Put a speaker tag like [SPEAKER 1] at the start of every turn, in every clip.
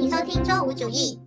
[SPEAKER 1] 欢迎收听周五主义。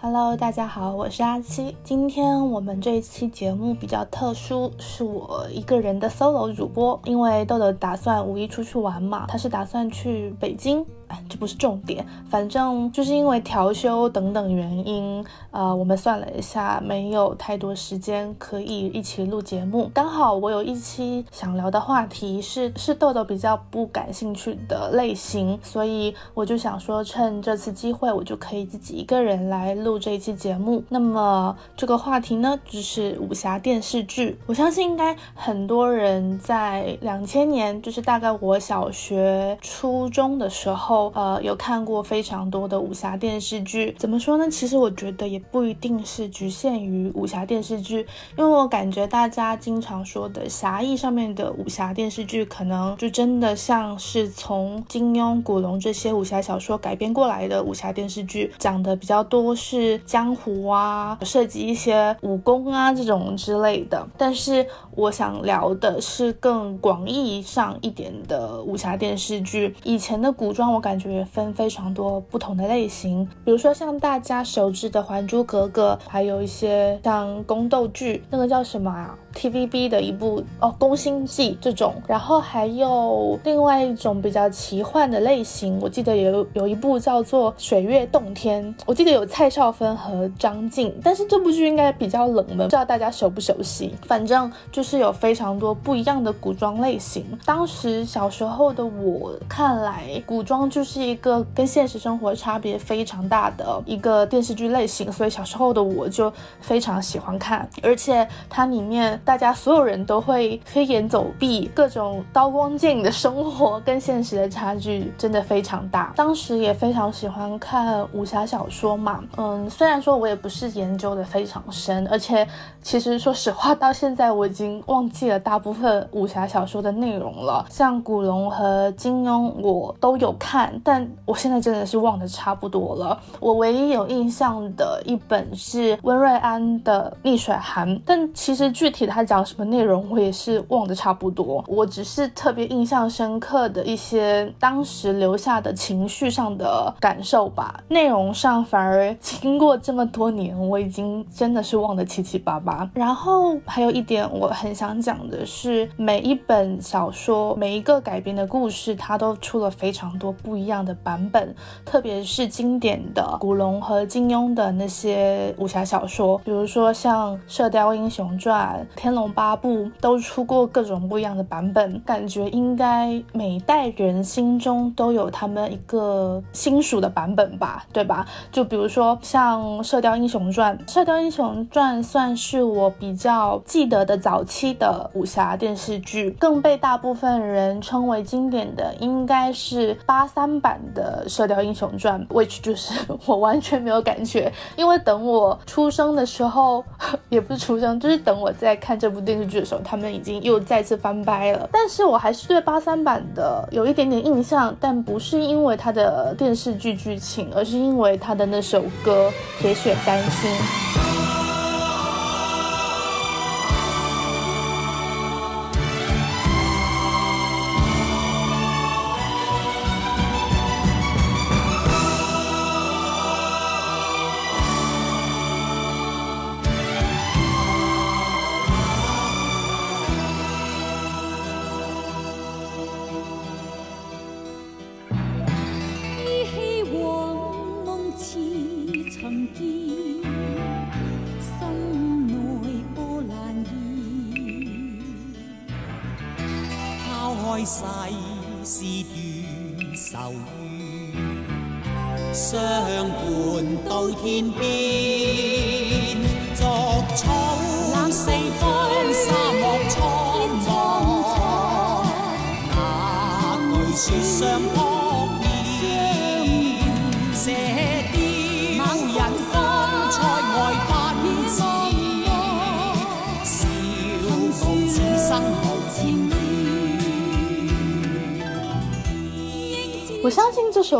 [SPEAKER 2] Hello，大家好，我是阿七。今天我们这一期节目比较特殊，是我一个人的 solo 主播，因为豆豆打算五一出去玩嘛，他是打算去北京。这不是重点，反正就是因为调休等等原因，呃，我们算了一下，没有太多时间可以一起录节目。刚好我有一期想聊的话题是是豆豆比较不感兴趣的类型，所以我就想说，趁这次机会，我就可以自己一个人来录这一期节目。那么这个话题呢，就是武侠电视剧。我相信应该很多人在两千年，就是大概我小学、初中的时候。呃，有看过非常多的武侠电视剧，怎么说呢？其实我觉得也不一定是局限于武侠电视剧，因为我感觉大家经常说的侠义上面的武侠电视剧，可能就真的像是从金庸、古龙这些武侠小说改编过来的武侠电视剧，讲的比较多是江湖啊，涉及一些武功啊这种之类的。但是我想聊的是更广义上一点的武侠电视剧，以前的古装我感。感觉分非常多不同的类型，比如说像大家熟知的《还珠格格》，还有一些像宫斗剧，那个叫什么啊？？TVB 的一部哦，《宫心计》这种，然后还有另外一种比较奇幻的类型，我记得有有一部叫做《水月洞天》，我记得有蔡少芬和张晋，但是这部剧应该比较冷门，不知道大家熟不熟悉？反正就是有非常多不一样的古装类型。当时小时候的我看来，古装就是一个跟现实生活差别非常大的一个电视剧类型，所以小时候的我就非常喜欢看，而且它里面。大家所有人都会飞檐走壁，各种刀光剑影的生活跟现实的差距真的非常大。当时也非常喜欢看武侠小说嘛，嗯，虽然说我也不是研究的非常深，而且其实说实话，到现在我已经忘记了大部分武侠小说的内容了。像古龙和金庸我都有看，但我现在真的是忘得差不多了。我唯一有印象的一本是温瑞安的《逆水寒》，但其实具体的。他讲什么内容，我也是忘得差不多。我只是特别印象深刻的一些当时留下的情绪上的感受吧。内容上反而经过这么多年，我已经真的是忘得七七八八。然后还有一点我很想讲的是，每一本小说，每一个改编的故事，它都出了非常多不一样的版本。特别是经典的古龙和金庸的那些武侠小说，比如说像《射雕英雄传》。《天龙八部》都出过各种不一样的版本，感觉应该每代人心中都有他们一个心属的版本吧，对吧？就比如说像《射雕英雄传》，《射雕英雄传》算是我比较记得的早期的武侠电视剧，更被大部分人称为经典的应该是八三版的《射雕英雄传》，which 就是我完全没有感觉，因为等我出生的时候，也不是出生，就是等我在看。看这部电视剧的时候，他们已经又再次翻拍了，但是我还是对八三版的有一点点印象，但不是因为它的电视剧剧情，而是因为它的那首歌《铁血丹心》。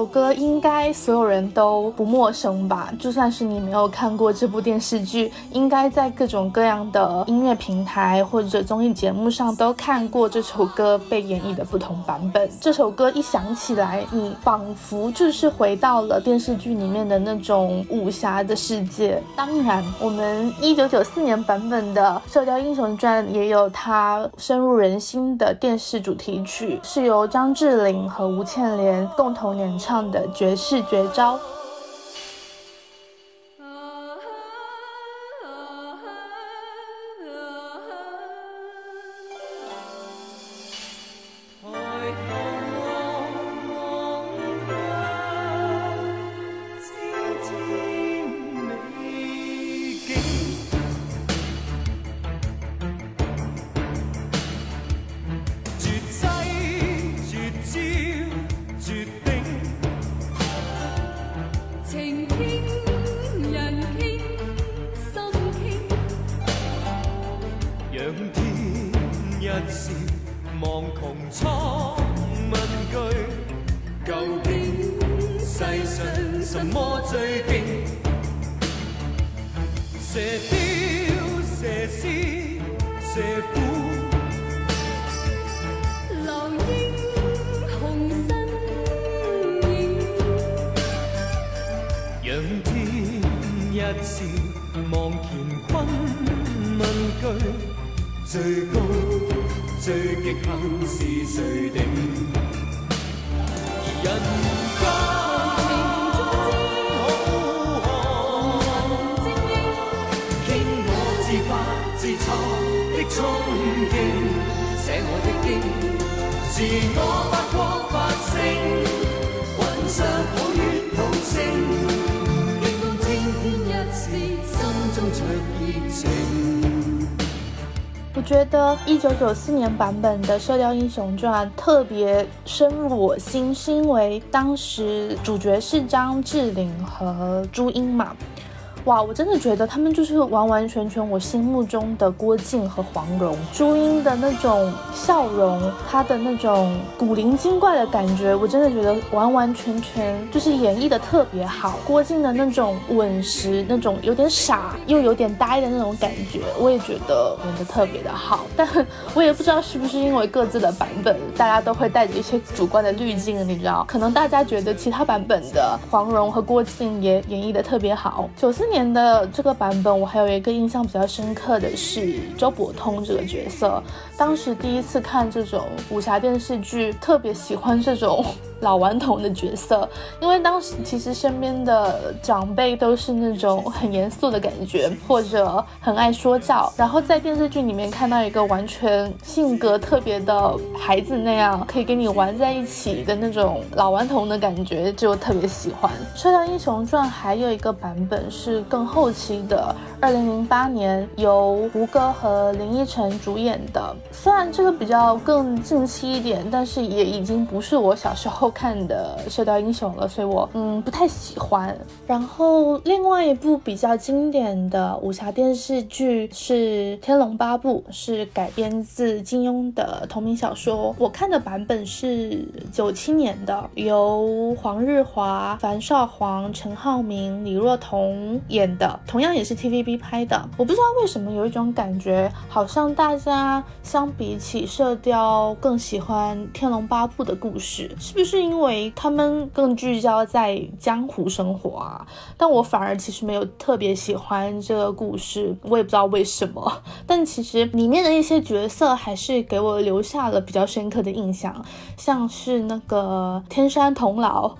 [SPEAKER 2] 首歌应该所有人都不陌生吧？就算是你没有看过这部电视剧，应该在各种各样的音乐平台或者综艺节目上都看过这首歌被演绎的不同版本。这首歌一响起来，你仿佛就是回到了电视剧里面的那种武侠的世界。当然，我们一九九四年版本的《射雕英雄传》也有它深入人心的电视主题曲，是由张智霖和吴倩莲。共同演唱唱的绝世绝招。觉得一九九四年版本的《射雕英雄传》特别深入我心，是因为当时主角是张智霖和朱茵嘛。哇，我真的觉得他们就是完完全全我心目中的郭靖和黄蓉。朱茵的那种笑容，她的那种古灵精怪的感觉，我真的觉得完完全全就是演绎的特别好。郭靖的那种稳实，那种有点傻又有点呆的那种感觉，我也觉得演的特别的好。但我也不知道是不是因为各自的版本，大家都会带着一些主观的滤镜，你知道？可能大家觉得其他版本的黄蓉和郭靖也演绎的特别好。九四。年的这个版本，我还有一个印象比较深刻的是周伯通这个角色。当时第一次看这种武侠电视剧，特别喜欢这种。老顽童的角色，因为当时其实身边的长辈都是那种很严肃的感觉，或者很爱说教，然后在电视剧里面看到一个完全性格特别的孩子那样，可以跟你玩在一起的那种老顽童的感觉，就特别喜欢。《射雕英雄传》还有一个版本是更后期的，二零零八年由胡歌和林依晨主演的，虽然这个比较更近期一点，但是也已经不是我小时候。看的《射雕英雄》了，所以我嗯不太喜欢。然后另外一部比较经典的武侠电视剧是《天龙八部》，是改编自金庸的同名小说。我看的版本是九七年的，由黄日华、樊少皇、陈浩民、李若彤演的，同样也是 TVB 拍的。我不知道为什么有一种感觉，好像大家相比起《射雕》更喜欢《天龙八部》的故事，是不是？因为他们更聚焦在江湖生活啊，但我反而其实没有特别喜欢这个故事，我也不知道为什么。但其实里面的一些角色还是给我留下了比较深刻的印象，像是那个天山童姥，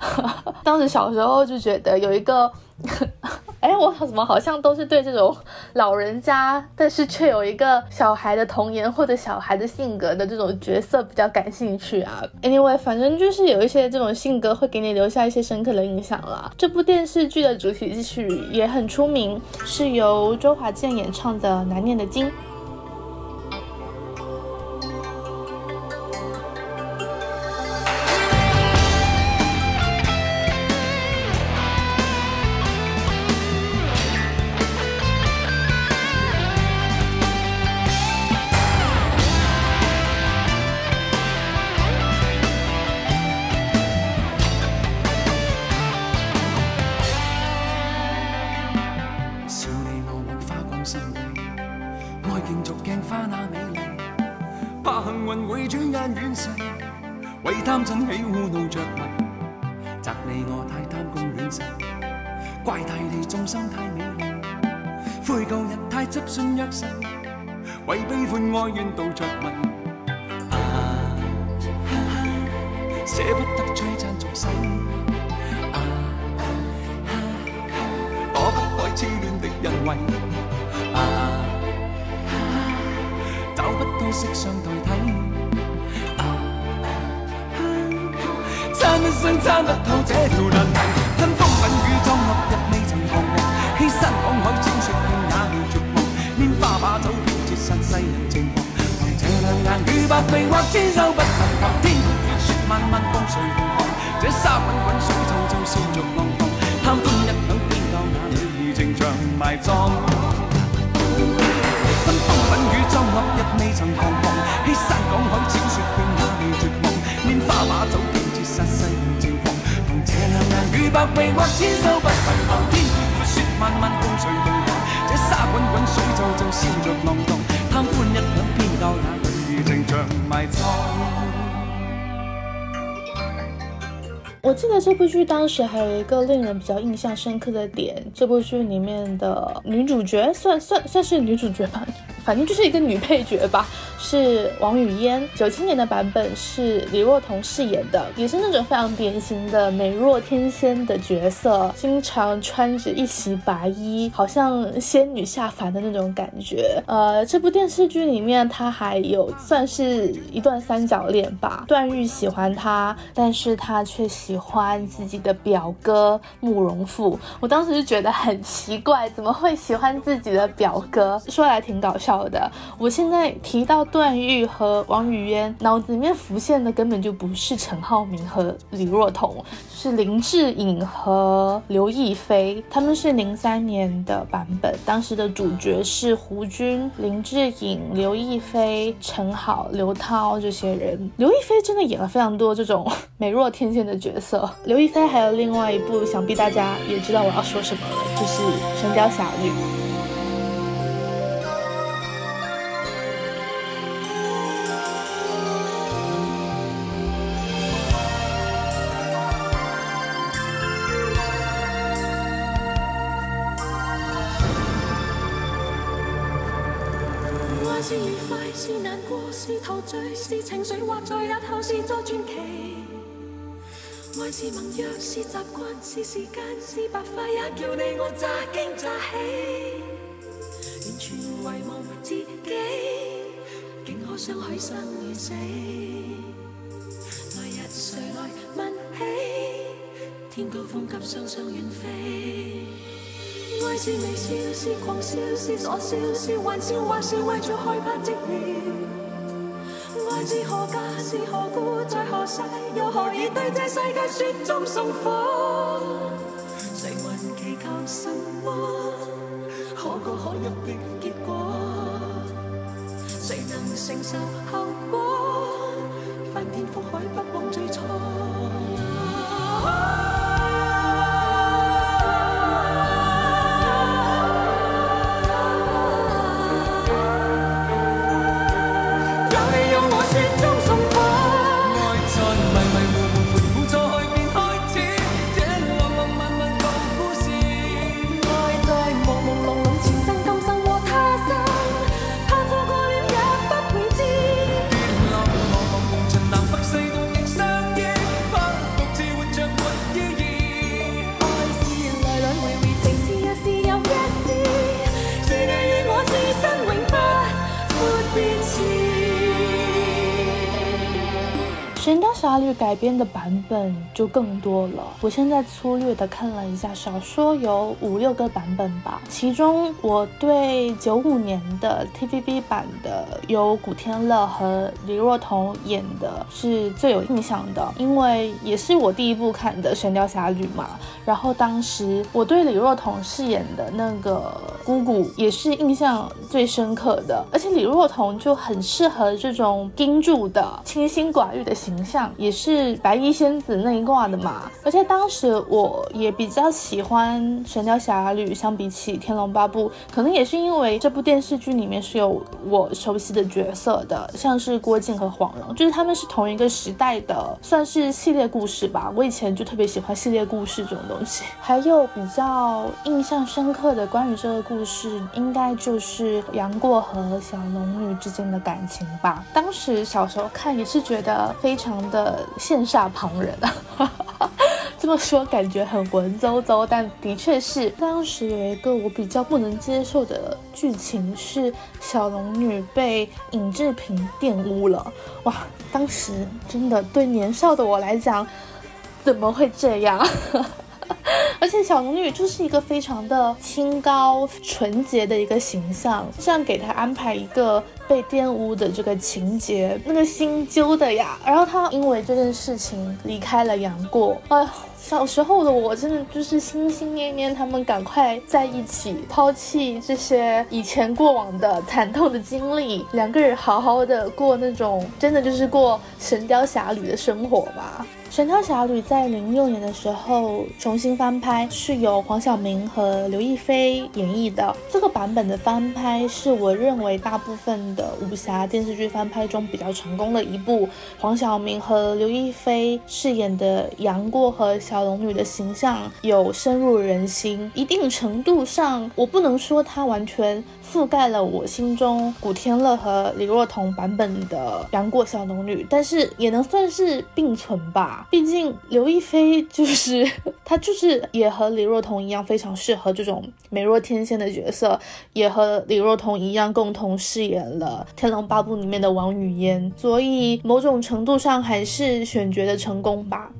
[SPEAKER 2] 当时小时候就觉得有一个。哎，我怎么好像都是对这种老人家，但是却有一个小孩的童颜或者小孩的性格的这种角色比较感兴趣啊？Anyway，反正就是有一些这种性格会给你留下一些深刻的印象了。这部电视剧的主题曲也很出名，是由周华健演唱的《难念的经》。
[SPEAKER 1] 这沙滚滚水皱皱笑着浪荡，贪欢一晌偏教那女儿情长埋葬。
[SPEAKER 2] 我记得这部剧当时还有一个令人比较印象深刻的点，这部剧里面的女主角算算算是女主角吧，反正就是一个女配角吧，是王语嫣。九七年的版本是李若彤饰演的，也是那种非常典型的美若天仙的角色，经常穿着一袭白衣，好像仙女下凡的那种感觉。呃，这部电视剧里面她还有算是一段三角恋吧，段誉喜欢她，但是她却喜喜欢自己的表哥慕容复。我当时就觉得很奇怪，怎么会喜欢自己的表哥？说来挺搞笑的。我现在提到段誉和王语嫣，脑子里面浮现的根本就不是陈浩民和李若彤，是林志颖和刘亦菲。他们是零三年的版本，当时的主角是胡军、林志颖、刘亦菲、陈好、刘涛这些人。刘亦菲真的演了非常多这种 美若天仙的角色。刘亦菲还有另外一部，想必大家也知道我要说什么了，就是《神雕侠侣》。
[SPEAKER 3] 是愉快，是难过，是陶醉，是情绪，或在日後是作傳奇。愛是盟約，是習慣，是時間，是白发，也叫你我乍驚乍喜。完全遗忘自己，竟可相許生與死。來日誰來問起？天高風急，雙雙遠飛。愛是微笑，是狂笑，是傻笑，是玩笑，或是為着害怕寂寥。愛是何家，是何故，在何世，又何以对这世界雪中送火？谁还祈求什么可歌可泣的结果？谁能承受后
[SPEAKER 2] 神雕侠侣》改编的版本就更多了。我现在粗略的看了一下，少说有五六个版本吧。其中我对九五年的 TVB 版的由古天乐和李若彤演的是最有印象的，因为也是我第一部看的《神雕侠侣》嘛。然后当时我对李若彤饰演的那个姑姑也是印象最深刻的，而且李若彤就很适合这种盯住的清心寡欲的形象，也是白衣仙子那一挂的嘛。而且当时我也比较喜欢《神雕侠侣》，相比起《天龙八部》，可能也是因为这部电视剧里面是有我熟悉的角色的，像是郭靖和黄蓉，就是他们是同一个时代的，算是系列故事吧。我以前就特别喜欢系列故事这种东西。还有比较印象深刻的关于这个故就是，应该就是杨过和小龙女之间的感情吧。当时小时候看也是觉得非常的羡煞旁人啊。这么说感觉很文绉绉，但的确是当时有一个我比较不能接受的剧情是小龙女被尹志平玷污了。哇，当时真的对年少的我来讲，怎么会这样？而且小龙女就是一个非常的清高纯洁的一个形象，这样给她安排一个被玷污的这个情节，那个心揪的呀。然后她因为这件事情离开了杨过，哎，小时候的我真的就是心心念念他们赶快在一起，抛弃这些以前过往的惨痛的经历，两个人好好的过那种真的就是过神雕侠侣的生活吧。《神雕侠侣》在零六年的时候重新翻拍，是由黄晓明和刘亦菲演绎的。这个版本的翻拍是我认为大部分的武侠电视剧翻拍中比较成功的一部。黄晓明和刘亦菲饰演的杨过和小龙女的形象有深入人心，一定程度上，我不能说它完全。覆盖了我心中古天乐和李若彤版本的杨过小龙女，但是也能算是并存吧。毕竟刘亦菲就是她，就是也和李若彤一样，非常适合这种美若天仙的角色，也和李若彤一样共同饰演了《天龙八部》里面的王语嫣，所以某种程度上还是选角的成功吧。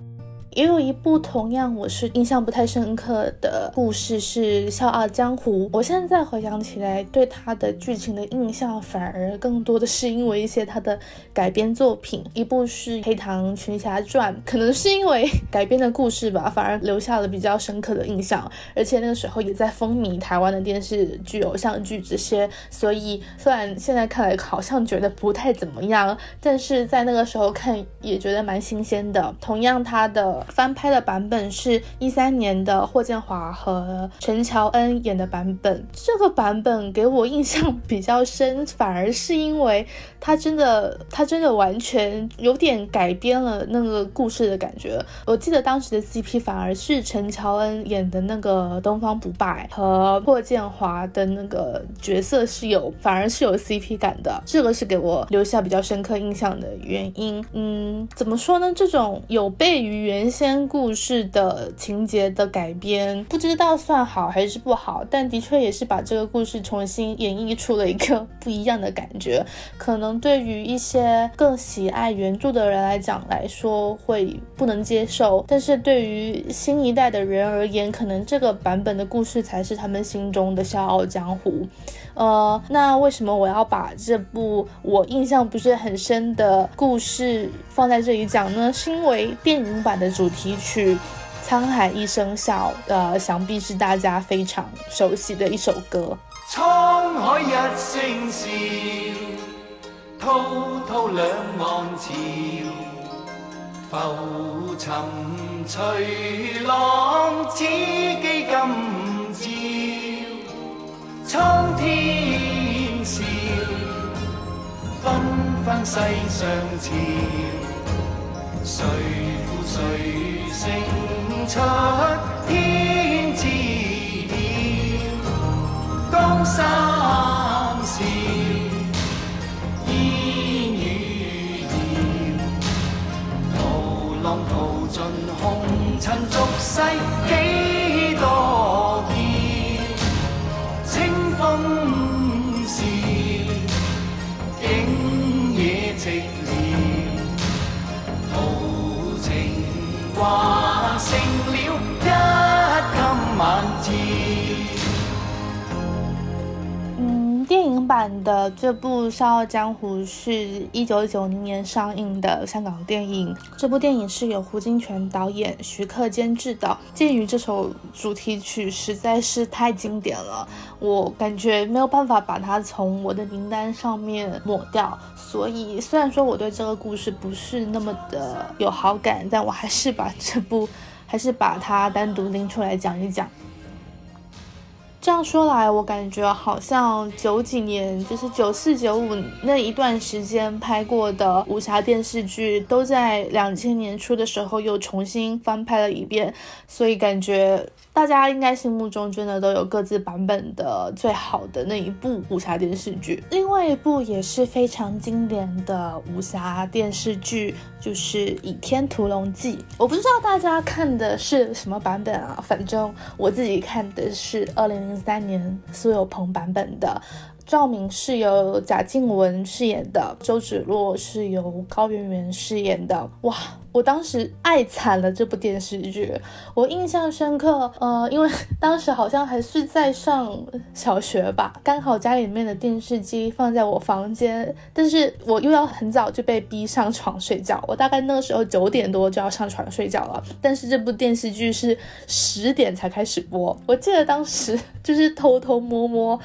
[SPEAKER 2] 也有一部同样我是印象不太深刻的故事是《笑傲江湖》。我现在回想起来，对它的剧情的印象反而更多的是因为一些它的改编作品。一部是《黑糖群侠传》，可能是因为改编的故事吧，反而留下了比较深刻的印象。而且那个时候也在风靡台湾的电视剧、偶像剧这些，所以虽然现在看来好像觉得不太怎么样，但是在那个时候看也觉得蛮新鲜的。同样，它的。翻拍的版本是一三年的霍建华和陈乔恩演的版本，这个版本给我印象比较深，反而是因为他真的，他真的完全有点改编了那个故事的感觉。我记得当时的 CP 反而是陈乔恩演的那个东方不败和霍建华的那个角色是有，反而是有 CP 感的，这个是给我留下比较深刻印象的原因。嗯，怎么说呢？这种有悖于原。先故事的情节的改编，不知道算好还是不好，但的确也是把这个故事重新演绎出了一个不一样的感觉。可能对于一些更喜爱原著的人来讲来说会不能接受，但是对于新一代的人而言，可能这个版本的故事才是他们心中的笑傲江湖。呃，那为什么我要把这部我印象不是很深的故事放在这里讲呢？是因为电影版的主。题曲《沧海一声笑》呃，想必是大家非常熟悉的一首歌。
[SPEAKER 1] 沧海一声笑，滔滔两岸潮，浮沉随浪，此际今朝。苍天笑，纷纷世上潮，谁？谁胜出天知晓？江山笑，烟雨遥。涛浪淘尽红尘俗世
[SPEAKER 2] 版。的这部《笑傲江湖》是一九九零年上映的香港电影。这部电影是由胡金铨导演、徐克监制的。鉴于这首主题曲实在是太经典了，我感觉没有办法把它从我的名单上面抹掉。所以，虽然说我对这个故事不是那么的有好感，但我还是把这部，还是把它单独拎出来讲一讲。这样说来，我感觉好像九几年，就是九四九五那一段时间拍过的武侠电视剧，都在两千年初的时候又重新翻拍了一遍，所以感觉。大家应该心目中真的都有各自版本的最好的那一部武侠电视剧。另外一部也是非常经典的武侠电视剧，就是《倚天屠龙记》。我不知道大家看的是什么版本啊？反正我自己看的是二零零三年苏有朋版本的。赵敏是由贾静雯饰演的，周芷若是由高圆圆饰演的。哇，我当时爱惨了这部电视剧，我印象深刻。呃，因为 当时好像还是在上小学吧，刚好家里面的电视机放在我房间，但是我又要很早就被逼上床睡觉。我大概那个时候九点多就要上床睡觉了，但是这部电视剧是十点才开始播。我记得当时 就是偷偷摸摸。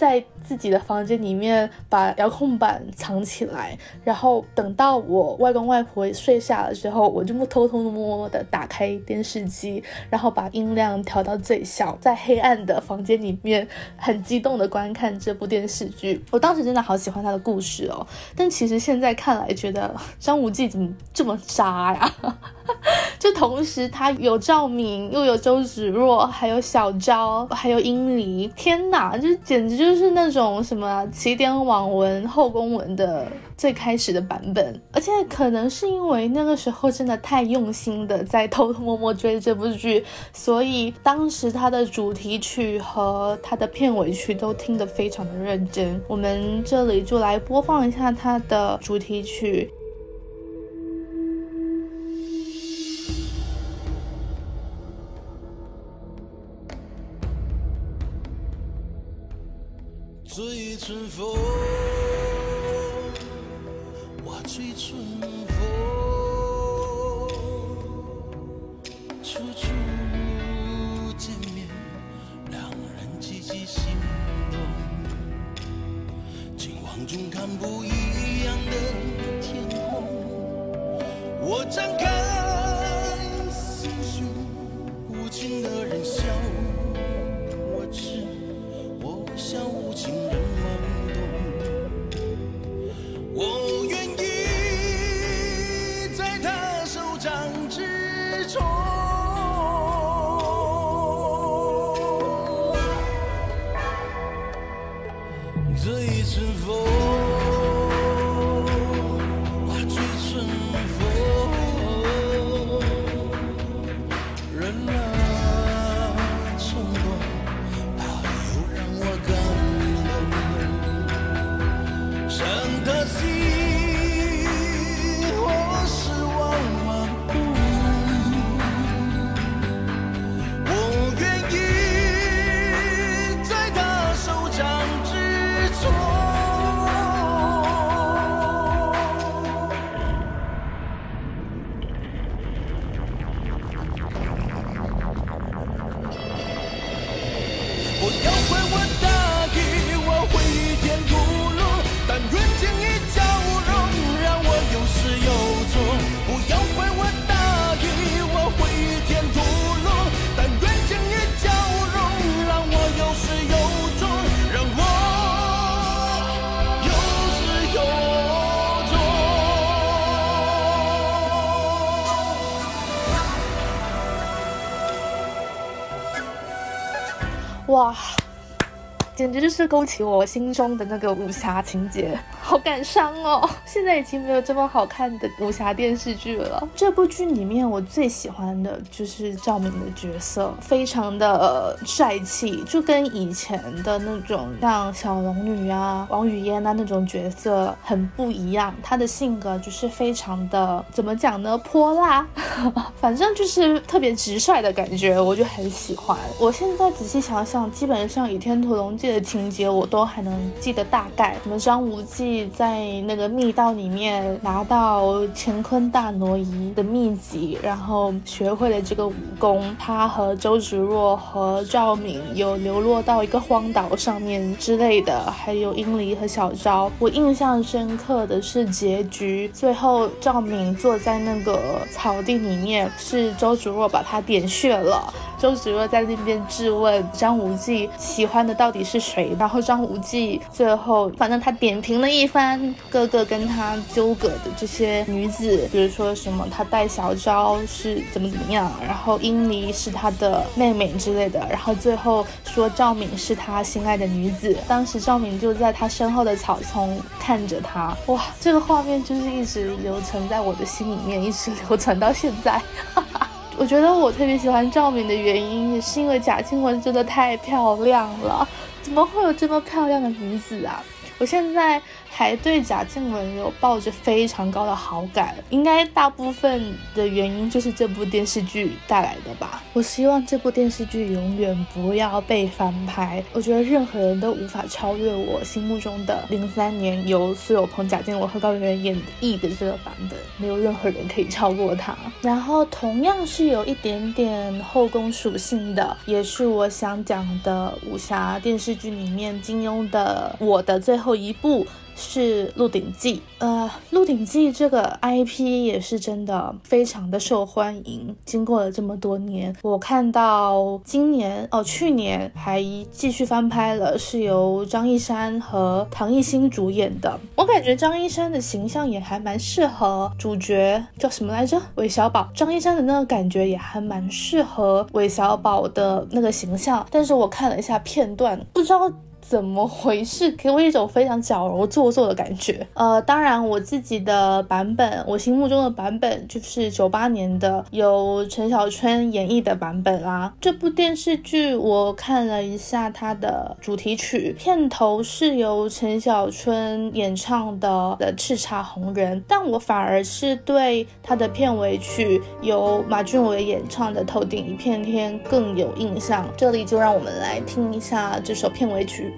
[SPEAKER 2] 在自己的房间里面把遥控板藏起来，然后等到我外公外婆睡下了之后，我就偷偷摸摸的打开电视机，然后把音量调到最小，在黑暗的房间里面很激动的观看这部电视剧。我当时真的好喜欢他的故事哦，但其实现在看来觉得张无忌怎么这么渣呀？就同时他有赵敏，又有周芷若，还有小昭，还有殷离，天哪，就简直就。就是那种什么起点网文、后宫文的最开始的版本，而且可能是因为那个时候真的太用心的在偷偷摸摸追这部剧，所以当时它的主题曲和它的片尾曲都听得非常的认真。我们这里就来播放一下它的主题曲。
[SPEAKER 4] 醉春风，我醉春风，处处见面，两人积极心动。镜望中看不一样的天空，我站
[SPEAKER 2] 哇，简直就是勾起我心中的那个武侠情节。好感伤哦！现在已经没有这么好看的武侠电视剧了。这部剧里面我最喜欢的就是赵敏的角色，非常的帅气，就跟以前的那种像小龙女啊、王语嫣啊那种角色很不一样。她的性格就是非常的怎么讲呢？泼辣，反正就是特别直率的感觉，我就很喜欢。我现在仔细想想，基本上《倚天屠龙记》的情节我都还能记得大概。什么张无忌在那个密道里面拿到乾坤大挪移的秘籍，然后学会了这个武功。他和周芷若和赵敏有流落到一个荒岛上面之类的，还有殷离和小昭。我印象深刻的是结局，最后赵敏坐在那个草地里面，是周芷若把他点穴了。周芷若在那边质问张无忌喜欢的到底是谁，然后张无忌最后反正他点评了一番各个跟他纠葛的这些女子，比如说什么他带小昭是怎么怎么样，然后殷离是他的妹妹之类的，然后最后说赵敏是他心爱的女子。当时赵敏就在他身后的草丛看着他，哇，这个画面就是一直留存在我的心里面，一直留存到现在。哈哈。我觉得我特别喜欢赵敏的原因，也是因为贾静雯真的太漂亮了，怎么会有这么漂亮的女子啊？我现在。还对贾静雯有抱着非常高的好感，应该大部分的原因就是这部电视剧带来的吧。我希望这部电视剧永远不要被翻拍。我觉得任何人都无法超越我心目中的零三年由苏有朋、贾静雯和高圆圆演绎的这个版本，没有任何人可以超过他。然后同样是有一点点后宫属性的，也是我想讲的武侠电视剧里面金庸的《我的最后一部》。是《鹿鼎记》，呃，《鹿鼎记》这个 IP 也是真的非常的受欢迎。经过了这么多年，我看到今年哦，去年还继续翻拍了，是由张一山和唐艺昕主演的。我感觉张一山的形象也还蛮适合主角，叫什么来着？韦小宝。张一山的那个感觉也还蛮适合韦小宝的那个形象。但是我看了一下片段，不知道。怎么回事？给我一种非常矫揉做作的感觉。呃，当然我自己的版本，我心目中的版本就是九八年的由陈小春演绎的版本啦。这部电视剧我看了一下它的主题曲，片头是由陈小春演唱的的叱咤红人，但我反而是对它的片尾曲由马俊伟演唱的头顶一片天更有印象。这里就让我们来听一下这首片尾曲。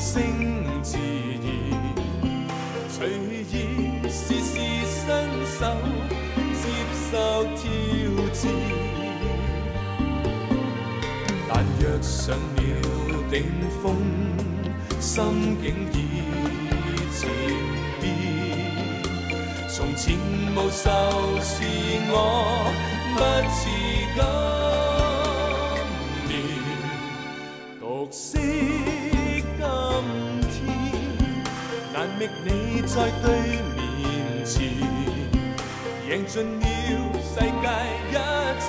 [SPEAKER 5] 声自然，随意试试伸手，接受挑战。但若上了顶峰，心境已渐变，从前无愁是我不自觉。觅你在对面前，赢尽了世界一切。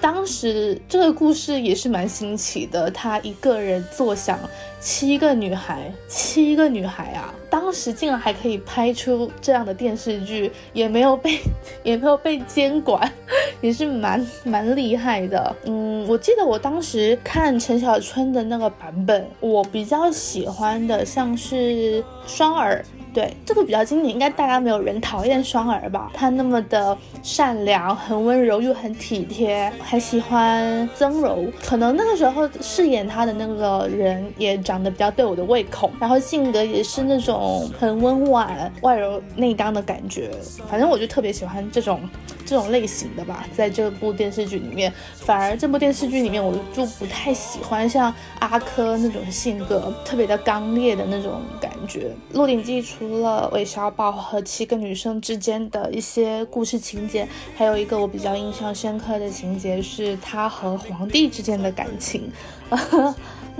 [SPEAKER 2] 当时这个故事也是蛮新奇的，他一个人坐享七个女孩，七个女孩啊！当时竟然还可以拍出这样的电视剧，也没有被 也没有被监管，也是蛮 蛮厉害的。嗯，我记得我当时看陈小春的那个版本，我比较喜欢的像是双儿。对，这个比较经典，应该大家没有人讨厌双儿吧？他那么的善良，很温柔又很体贴，还喜欢曾柔。可能那个时候饰演他的那个人也长得比较对我的胃口，然后性格也是那种很温婉、外柔内刚的感觉。反正我就特别喜欢这种这种类型的吧。在这部电视剧里面，反而这部电视剧里面，我就不太喜欢像阿珂那种性格特别的刚烈的那种感觉。《鹿鼎记》除了韦小宝和七个女生之间的一些故事情节，还有一个我比较印象深刻的情节是他和皇帝之间的感情。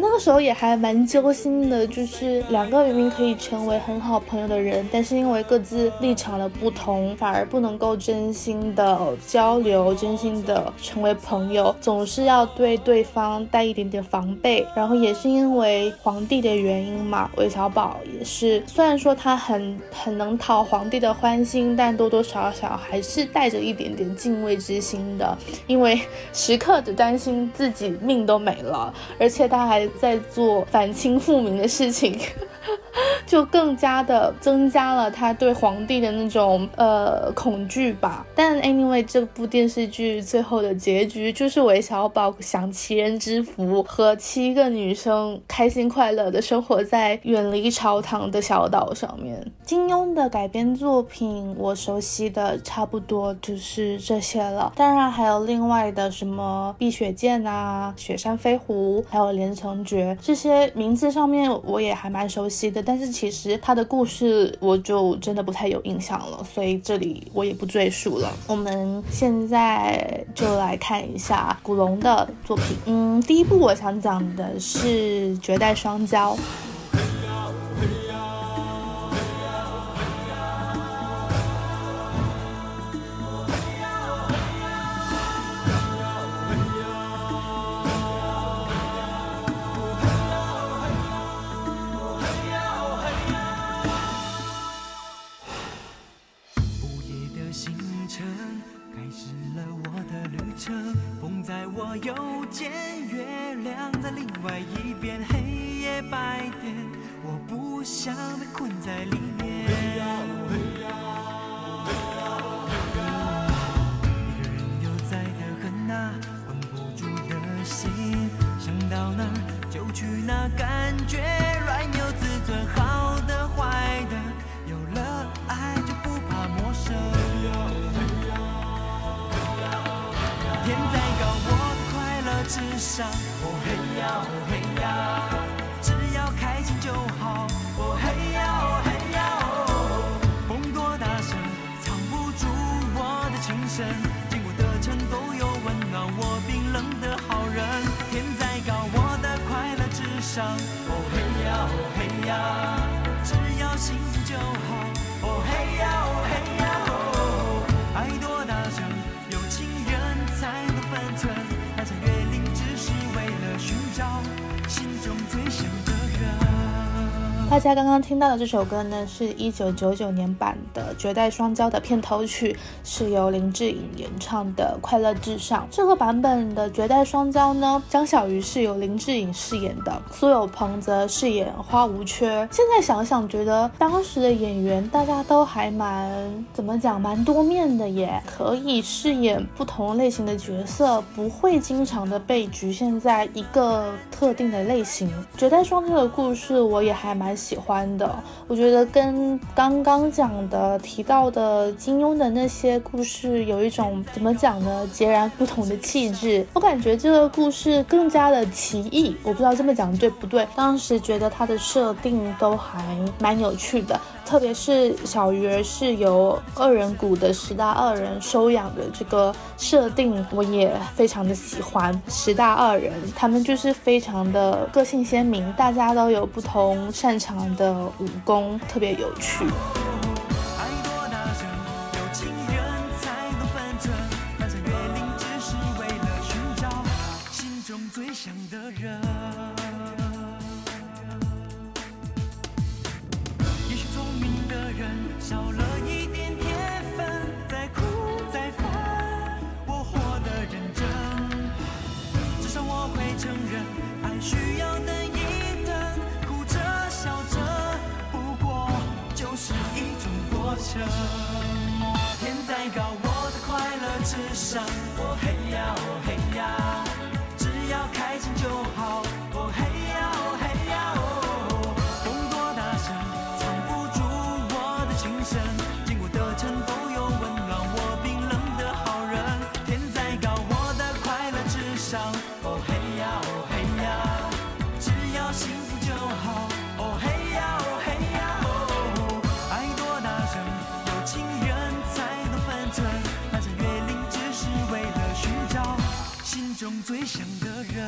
[SPEAKER 2] 那个时候也还蛮揪心的，就是两个明明可以成为很好朋友的人，但是因为各自立场的不同，反而不能够真心的交流，真心的成为朋友，总是要对对方带一点点防备。然后也是因为皇帝的原因嘛，韦小宝也是，虽然说他很很能讨皇帝的欢心，但多多少少还是带着一点点敬畏之心的，因为时刻的担心自己命都没了，而且他还。在做反清复明的事情。就更加的增加了他对皇帝的那种呃恐惧吧。但 anyway，这部电视剧最后的结局就是韦小宝享齐人之福，和七个女生开心快乐的生活在远离朝堂的小岛上面。金庸的改编作品，我熟悉的差不多就是这些了。当然还有另外的什么碧血剑啊、雪山飞狐，还有连城诀这些名字上面我也还蛮熟悉。的，但是其实他的故事我就真的不太有印象了，所以这里我也不赘述了。我们现在就来看一下古龙的作品。嗯，第一部我想讲的是《绝代双骄》。
[SPEAKER 5] 我又见月亮在另外一边，黑夜白天，我不想被困在里面。一个人悠哉的很啊，管不住的心，想到哪就去哪，感觉乱有自尊，好的坏的，有了爱就不怕陌生。之上。哦嘿呀哦嘿呀，只要开心就好。哦嘿呀哦嘿呀哦，风多
[SPEAKER 2] 大
[SPEAKER 5] 声，藏不住我的情深。经过的城都有温暖我冰冷的好人。天再高，我的快乐至上。
[SPEAKER 2] 大家刚刚听到的这首歌呢，是一九九九年版的《绝代双骄》的片头曲，是由林志颖演唱的《快乐至上》。这个版本的《绝代双骄》呢，江小鱼是由林志颖饰演的，苏有朋则饰演花无缺。现在想想，觉得当时的演员大家都还蛮怎么讲，蛮多面的耶，可以饰演不同类型的角色，不会经常的被局限在一个特定的类型。《绝代双骄》的故事，我也还蛮。喜欢的，我觉得跟刚刚讲的提到的金庸的那些故事有一种怎么讲呢？截然不同的气质。我感觉这个故事更加的奇异，我不知道这么讲对不对。当时觉得它的设定都还蛮有趣的。特别是小鱼儿是由二人谷的十大二人收养的这个设定，我也非常的喜欢。十大二人，他们就是非常的个性鲜明，大家都有不同擅长的武功，特别有趣。
[SPEAKER 3] 少了一点天分，再苦再
[SPEAKER 1] 烦，我活得认真。至少我会承认，爱需要等一等，哭着笑着，不过就是一种过程。天再高，我的快乐至上。我嘿呀哦嘿呀，只要开心就好。最想的人。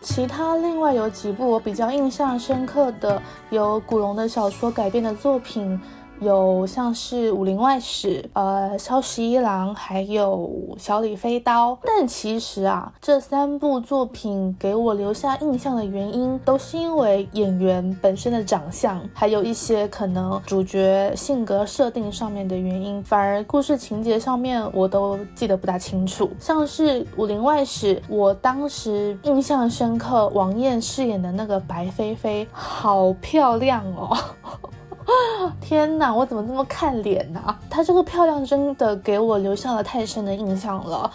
[SPEAKER 2] 其他另外有几部我比较印象深刻的，由古龙的小说改编的作品，有像是《武林外史》、呃《萧十一郎》，还有《小李飞刀》。但其实啊，这三部作品给我留下印象的原因，都是因为演员本身的长相，还有一些可能主角性格设定上面的原因，反而故事情节上面我都记得不大清楚。像是《武林外史》，我当时印象深刻，王艳饰演的那个白飞飞，好漂亮哦。天哪，我怎么这么看脸呢、她这个漂亮真的给我留下了太深的印象了。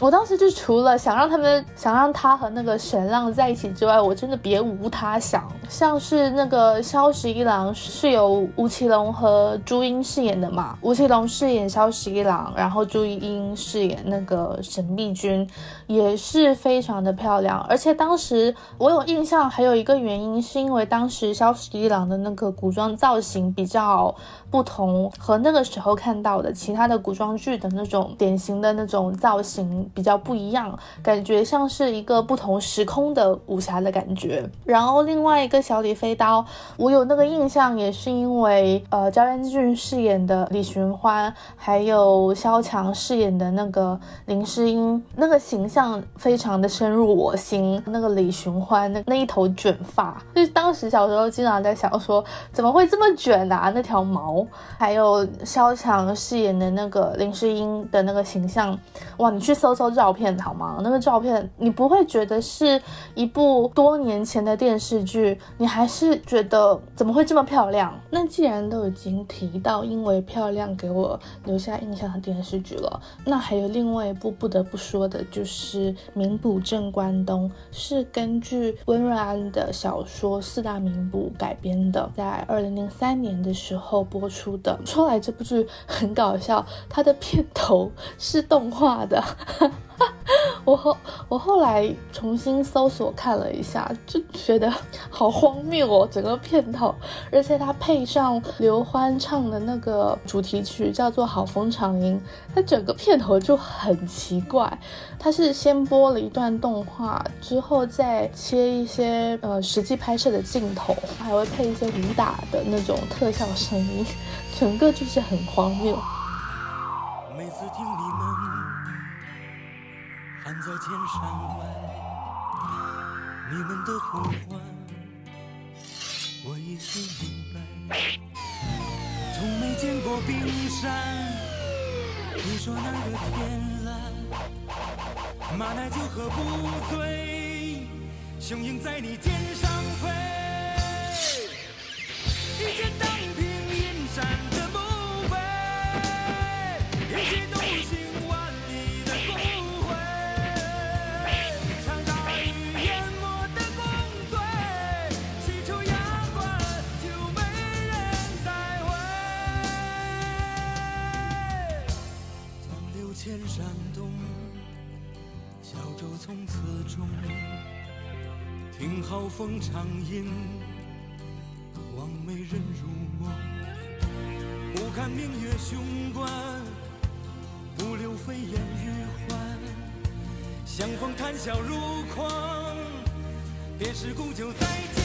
[SPEAKER 2] 我当时就除了想让他们想让他和那个沈浪在一起之外，我真的别无他想。像是那个萧十一郎是由吴奇隆和朱茵饰演的嘛，吴奇隆饰演萧十一郎，然后朱茵饰演那个沈碧君，也是非常的漂亮。而且当时我有印象，还有一个原因是因为当时萧十一郎的那个古装造型比较不同，和那个时候看到的其他的古装剧的那种典型的那种造型比较不一样，感觉像是一个不同时空的武侠的感觉。然后另外一个小李飞刀，我有那个印象也是因为呃焦元俊饰演的李寻欢，还有萧蔷饰演的那个林诗音，那个形象非常的深入我心。那个李寻欢那那一头卷发，就是当时小时候经常在想说怎么会这么卷啊那条毛，还有萧蔷饰演的那个林诗音的那个形象，哇，你去搜搜照片好吗？那个照片你不会觉得是一部多年前的电视剧，你还是觉得怎么会这么漂亮？那既然都已经提到因为漂亮给我留下印象的电视剧了，那还有另外一部不得不说的就是《名捕镇关东》，是根据温瑞安的小说《四大名捕》改编的，在二零零三年的时候播出的。说来这部剧很搞笑，它的片头是动画的。我后我后来重新搜索看了一下，就觉得好荒谬哦，整个片头，而且它配上刘欢唱的那个主题曲叫做《好风长吟》，它整个片头就很奇怪。它是先播了一段动画，之后再切一些呃实际拍摄的镜头，还会配一些武打的那种特效声音，整个就是很荒谬。
[SPEAKER 5] 每次听你们喊在千山外，你们的呼唤，我已是明白。从没见过冰山，你说那个天蓝，马奶酒喝不醉，雄鹰在你肩上飞。一剑荡平阴山好风长吟。望美人如梦，不看明月雄关，不留飞燕与欢。相逢谈笑如狂，别时沽酒在肩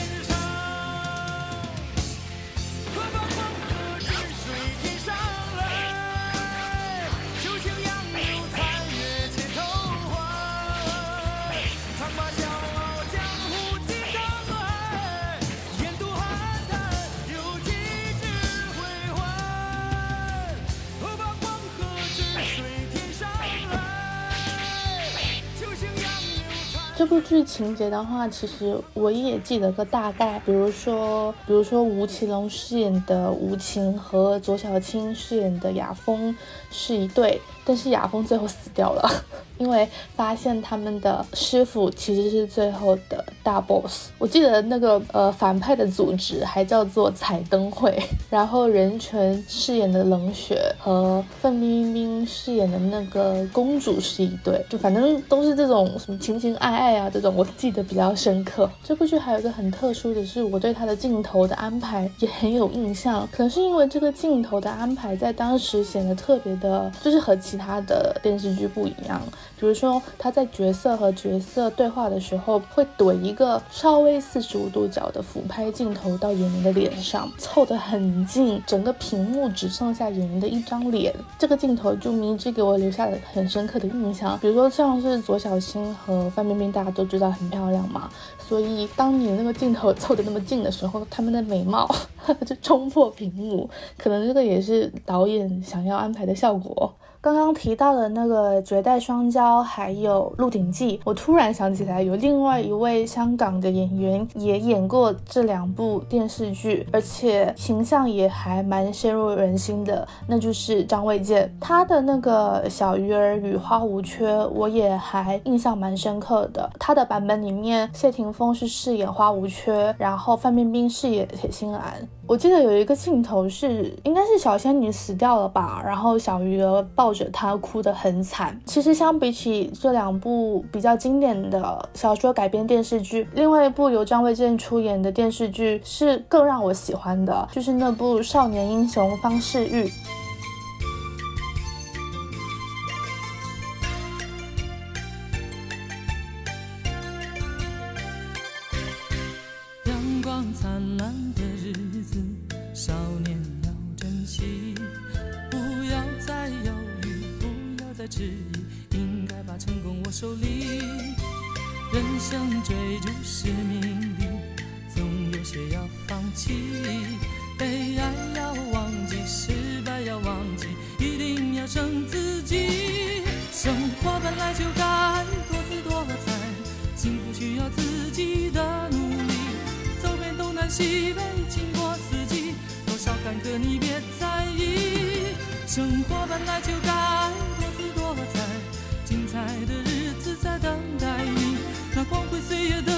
[SPEAKER 2] 部剧情节的话，其实我也记得个大概，比如说，比如说吴奇隆饰演的吴晴和左小青饰演的雅风是一对，但是雅风最后死掉了，因为发现他们的师傅其实是最后的大 boss。我记得那个呃反派的组织还叫做彩灯会，然后任泉饰演的冷雪和范冰冰饰演的那个公主是一对，就反正都是这种什么情情爱爱啊这种，我记得比较深刻。这部剧还有一个很特殊的是，我对它的镜头的安排也很有印象，可能是因为这个镜头的安排在当时显得特别的，就是和其他的电视剧不一样。比如说他在角色和角色对话的时候，会怼一个稍微四十五度角的俯拍镜头到演员的脸上，凑得很近，整个屏幕只剩下演员的一张脸。这个镜头就迷之给我留下了很深刻的印象。比如说像是左小青和范冰冰，大家都知道很漂亮嘛，所以当你那个镜头凑得那么近的时候，他们的美貌 就冲破屏幕，可能这个也是导演想要安排的效果。刚刚提到的那个《绝代双骄》，还有《鹿鼎记》，我突然想起来，有另外一位香港的演员也演过这两部电视剧，而且形象也还蛮深入人心的，那就是张卫健。他的那个《小鱼儿与花无缺》，我也还印象蛮深刻的。他的版本里面，谢霆锋是饰演花无缺，然后范冰冰饰演铁心兰。我记得有一个镜头是，应该是小仙女死掉了吧，然后小鱼儿抱着她哭得很惨。其实相比起这两部比较经典的小说改编电视剧，另外一部由张卫健出演的电视剧是更让我喜欢的，就是那部《少年英雄方世玉》。
[SPEAKER 5] 不要再迟疑，应该把成功握手里。人生追逐是命里，总有些要放弃，悲哀要忘记，失败要忘记，一定要胜自己。生活本来就该多姿多彩，幸福需要自己的努力。走遍东南西北，经过四季，多少坎坷你别在意。生活本来就该光辉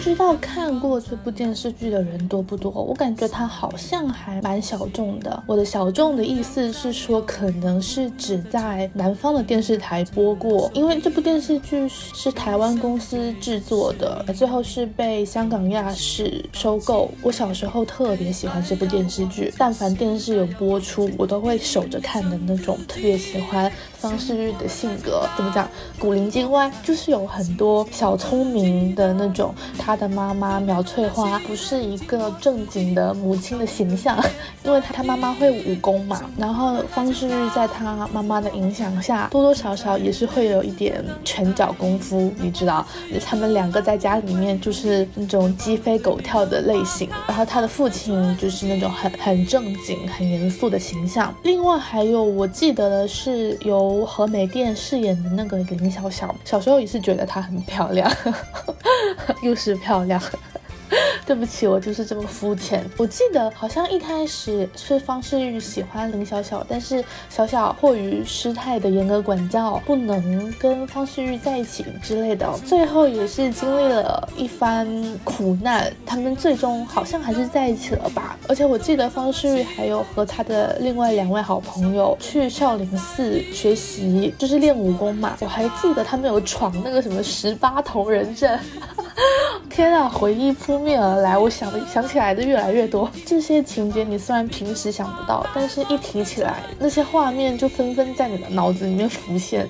[SPEAKER 5] 不
[SPEAKER 2] 知道看过这部电视剧的人多不多？我感觉它好像还蛮小众的。我的小众的意思是说，可能是指在南方的电视台播过，因为这部电视剧是台湾公司制作的，最后是被香港亚视收购。我小时候特别喜欢这部电视剧，但凡电视有播出，我都会守着看的那种。特别喜欢方世玉的性格，怎么讲？古灵精怪，就是有很多小聪明的那种。他他的妈妈苗翠花不是一个正经的母亲的形象，因为他他妈妈会武功嘛，然后方世玉在他妈妈的影响下，多多少少也是会有一点拳脚功夫，你知道，他们两个在家里面就是那种鸡飞狗跳的类型，然后他的父亲就是那种很很正经、很严肃的形象。另外还有我记得的是由何美店饰演的那个林小小，小时候也是觉得她很漂亮，又是。漂亮，对不起，我就是这么肤浅。我记得好像一开始是方世玉喜欢林小小，但是小小迫于师太的严格管教，不能跟方世玉在一起之类的。最后也是经历了一番苦难，他们最终好像还是在一起了吧。而且我记得方世玉还有和他的另外两位好朋友去少林寺学习，就是练武功嘛。我还记得他们有闯那个什么十八铜人阵。天啊，回忆扑面而来，我想的想起来的越来越多。这些情节你虽然平时想不到，但是一提起来，那些画面就纷纷在你的脑子里面浮现。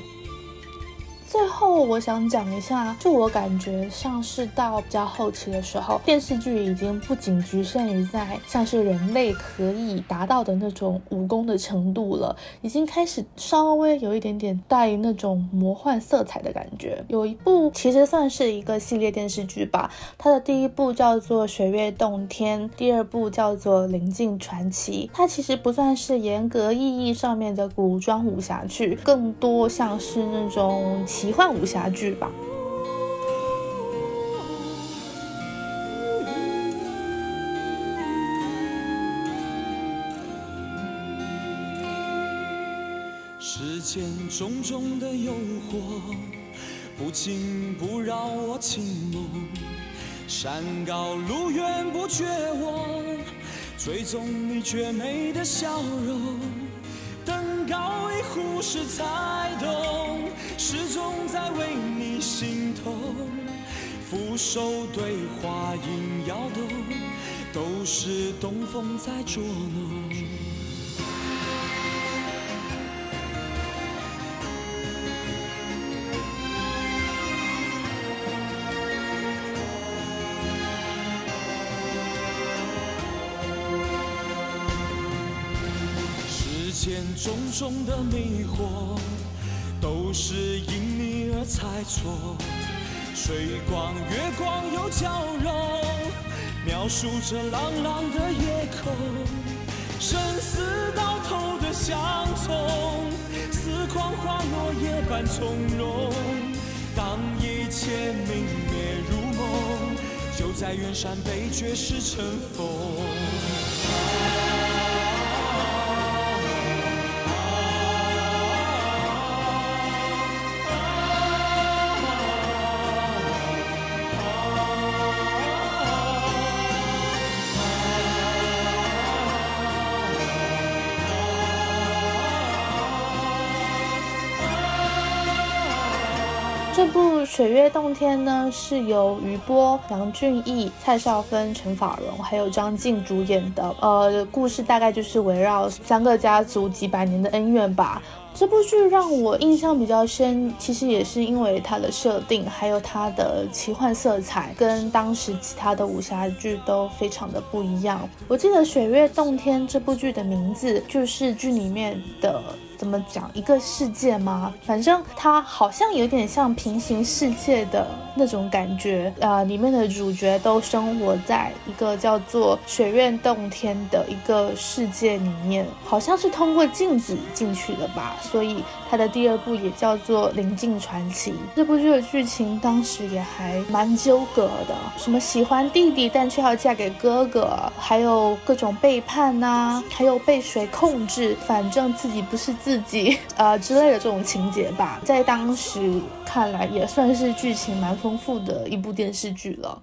[SPEAKER 2] 最后我想讲一下，就我感觉像是到比较后期的时候，电视剧已经不仅局限于在像是人类可以达到的那种武功的程度了，已经开始稍微有一点点带那种魔幻色彩的感觉。有一部其实算是一个系列电视剧吧，它的第一部叫做《雪月洞天》，第二部叫做《临近传奇》。它其实不算是严格意义上面的古装武侠剧，更多像是那种。奇幻武侠剧吧。
[SPEAKER 5] 世间种种的诱惑，不紧不扰我情梦。山高路远不绝我，追踪你绝美的笑容。登高一呼时才懂。始终在为你心痛，俯首对花影摇动，都是东风在捉弄。种种的迷惑。都是因你而猜错，水光月光又交融，描述着朗朗的夜空，生死到头的相从，似狂花落叶般从容。当一切明灭如梦，就在远山被绝时
[SPEAKER 2] 尘封。水《月洞天》呢，是由余波、杨俊毅、蔡少芬、陈法蓉还有张晋主演的。呃，故事大概就是围绕三个家族几百年的恩怨吧。这部剧让我印象比较深，其实也是因为它的设定，还有它的奇幻色彩，跟当时其他的武侠剧都非常的不一样。我记得《水月洞天》这部剧的名字就是剧里面的。怎么讲一个世界吗？反正它好像有点像平行世界的那种感觉。呃，里面的主角都生活在一个叫做雪苑洞天的一个世界里面，好像是通过镜子进去的吧。所以它的第二部也叫做《临近传奇》。这部剧的剧情当时也还蛮纠葛的，什么喜欢弟弟但却要嫁给哥哥，还有各种背叛呐，还有被谁控制，反正自己不是自。自己呃之类的这种情节吧，在当时看来也算是剧情蛮丰富的一部电视剧了。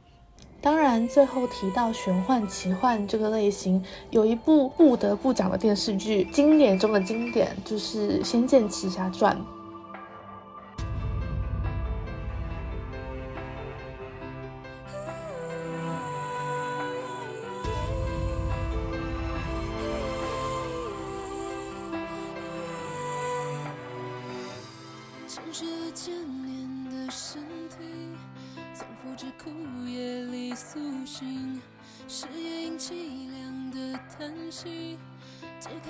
[SPEAKER 2] 当然，最后提到玄幻奇幻这个类型，有一部不得不讲的电视剧，经典中的经典，就是《仙剑奇侠传》。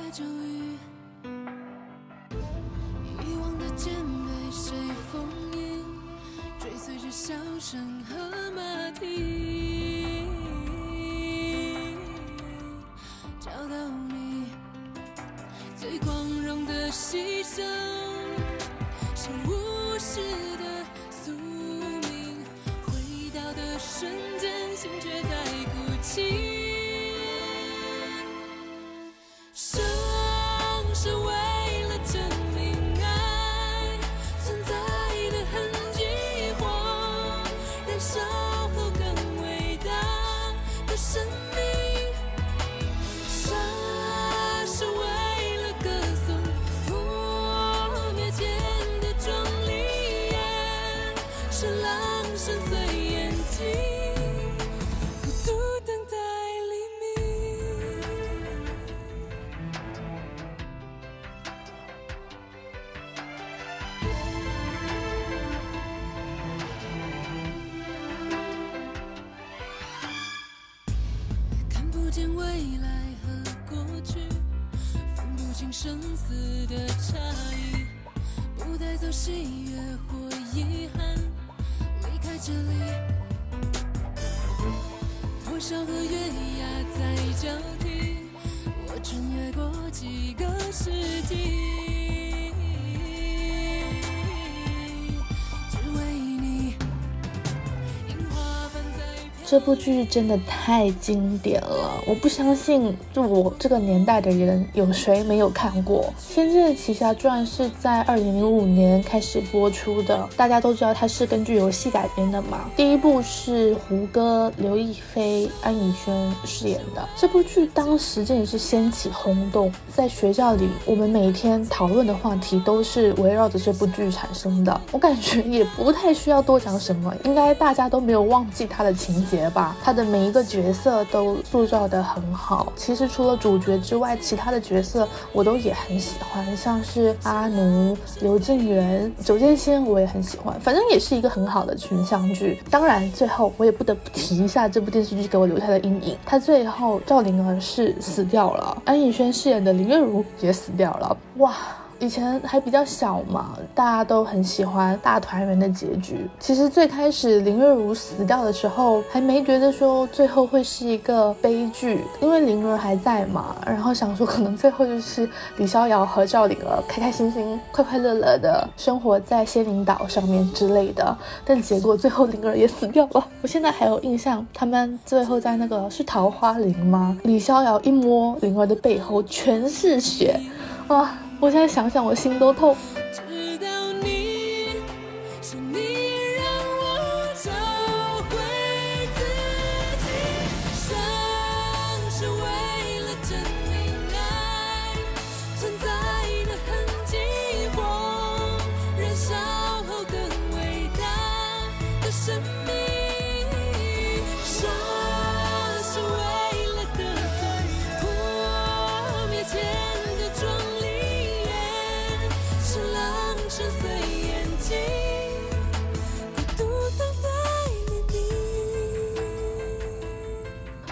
[SPEAKER 6] 解开咒语，遗忘的剑被谁封印？追随着笑声和马蹄，
[SPEAKER 3] 这
[SPEAKER 2] 部剧真的太经典了，我不相信就我这个年代的人有谁没有看过。《仙剑奇侠传》是在二零零五年开始播出的，大家都知道它是根据游戏改编的嘛。第一部是胡歌、刘亦菲、安以轩饰演的。这部剧当时真的是掀起轰动，在学校里我们每天讨论的话题都是围绕着这部剧产生的。我感觉也不太需要多讲什么，应该大家都没有忘记它的情节吧？它的每一个角色都塑造的很好。其实除了主角之外，其他的角色我都也很喜欢，像是阿奴、刘静元、九剑仙，我也很喜欢。反正也是一个很好的群像剧。当然，最后我也不得不提一下这部电视剧给我留下的阴影。他最后赵灵儿是死掉了，安以轩饰演的林月如也死掉了。哇！以前还比较小嘛，大家都很喜欢大团圆的结局。其实最开始林月如死掉的时候，还没觉得说最后会是一个悲剧，因为灵儿还在嘛。然后想说可能最后就是李逍遥和赵灵儿开开心心、快快乐乐的生活在仙灵岛上面之类的。但结果最后灵儿也死掉了。我现在还有印象，他们最后在那个是桃花林吗？李逍遥一摸灵儿的背后全是血，哇！我现在想想，我心都痛。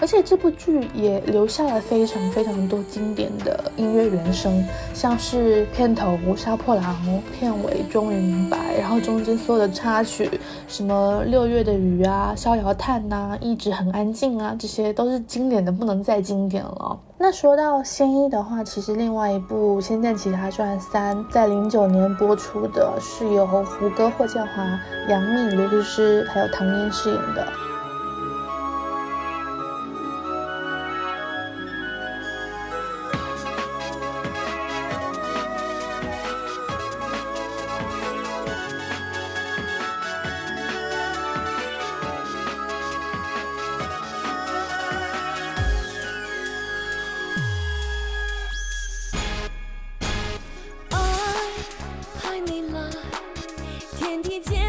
[SPEAKER 2] 而且这部剧也留下了非常非常多经典的音乐原声，像是片头《杀破狼》，片尾《终于明白》，然后中间所有的插曲，什么六月的雨啊、逍遥叹呐、一直很安静啊，这些都是经典的不能再经典了。那说到仙一的话，其实另外一部《仙剑奇侠传三》在零九年播出的，是由胡歌、霍建华、杨幂、刘诗诗还有唐嫣饰演的。
[SPEAKER 3] 天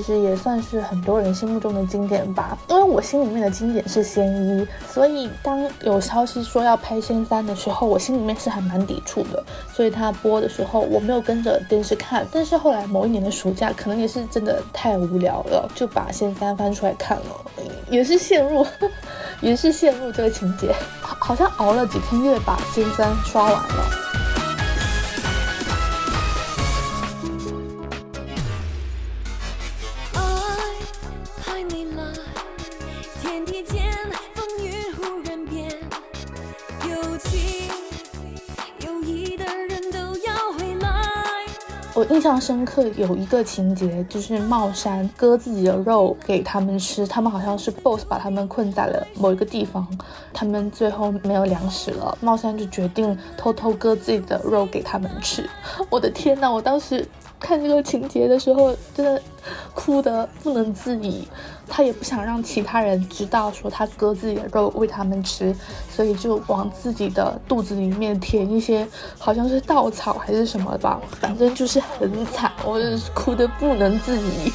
[SPEAKER 2] 其实也算是很多人心目中的经典吧，因为我心里面的经典是仙一，所以当有消息说要拍仙三的时候，我心里面是还蛮抵触的。所以他播的时候，我没有跟着电视看，但是后来某一年的暑假，可能也是真的太无聊了，就把仙三翻出来看了，也是陷入，也是陷入这个情节，好好像熬了几天夜把仙三刷完了。
[SPEAKER 3] 天地间，风忽然变。有情有义的人都要回来。
[SPEAKER 2] 我印象深刻有一个情节，就是茂山割自己的肉给他们吃，他们好像是 BOSS 把他们困在了某一个地方，他们最后没有粮食了，茂山就决定偷偷割自己的肉给他们吃。我的天呐，我当时。看这个情节的时候，真的哭得不能自已。他也不想让其他人知道，说他割自己的肉喂他们吃，所以就往自己的肚子里面填一些，好像是稻草还是什么吧，反正就是很惨，我哭得不能自已。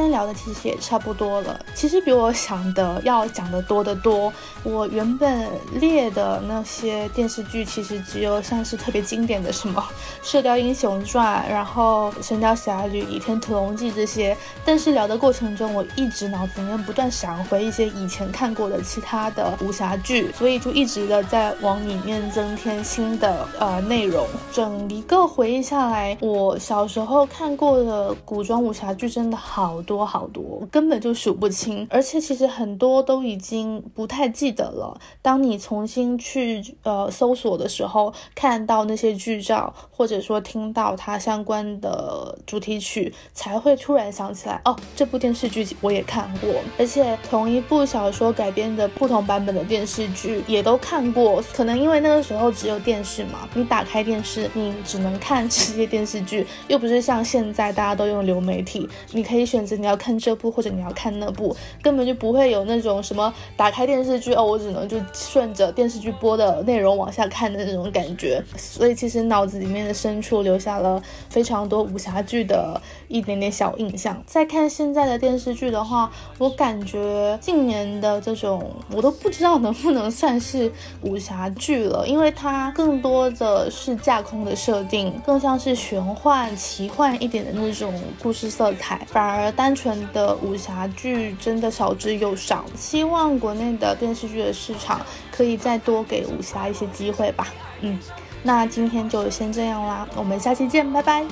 [SPEAKER 2] 今天聊的其实也差不多了，其实比我想的要讲的多得多。我原本列的那些电视剧，其实只有像是特别经典的什么《射雕英雄传》，然后《神雕侠侣》《倚天屠龙记》这些。但是聊的过程中，我一直脑子里面不断闪回一些以前看过的其他的武侠剧，所以就一直的在往里面增添新的呃内容。整一个回忆下来，我小时候看过的古装武侠剧真的好。多好多，根本就数不清，而且其实很多都已经不太记得了。当你重新去呃搜索的时候，看到那些剧照，或者说听到它相关的主题曲，才会突然想起来，哦，这部电视剧我也看过。而且同一部小说改编的不同版本的电视剧也都看过。可能因为那个时候只有电视嘛，你打开电视，你只能看 这些电视剧，又不是像现在大家都用流媒体，你可以。选择你要看这部或者你要看那部，根本就不会有那种什么打开电视剧哦，我只能就顺着电视剧播的内容往下看的那种感觉。所以其实脑子里面的深处留下了非常多武侠剧的一点点小印象。再看现在的电视剧的话，我感觉近年的这种我都不知道能不能算是武侠剧了，因为它更多的是架空的设定，更像是玄幻奇幻一点的那种故事色彩，反而。单纯的武侠剧真的少之又少，希望国内的电视剧的市场可以再多给武侠一些机会吧。嗯，那今天就先这样啦，我们下期见，拜拜。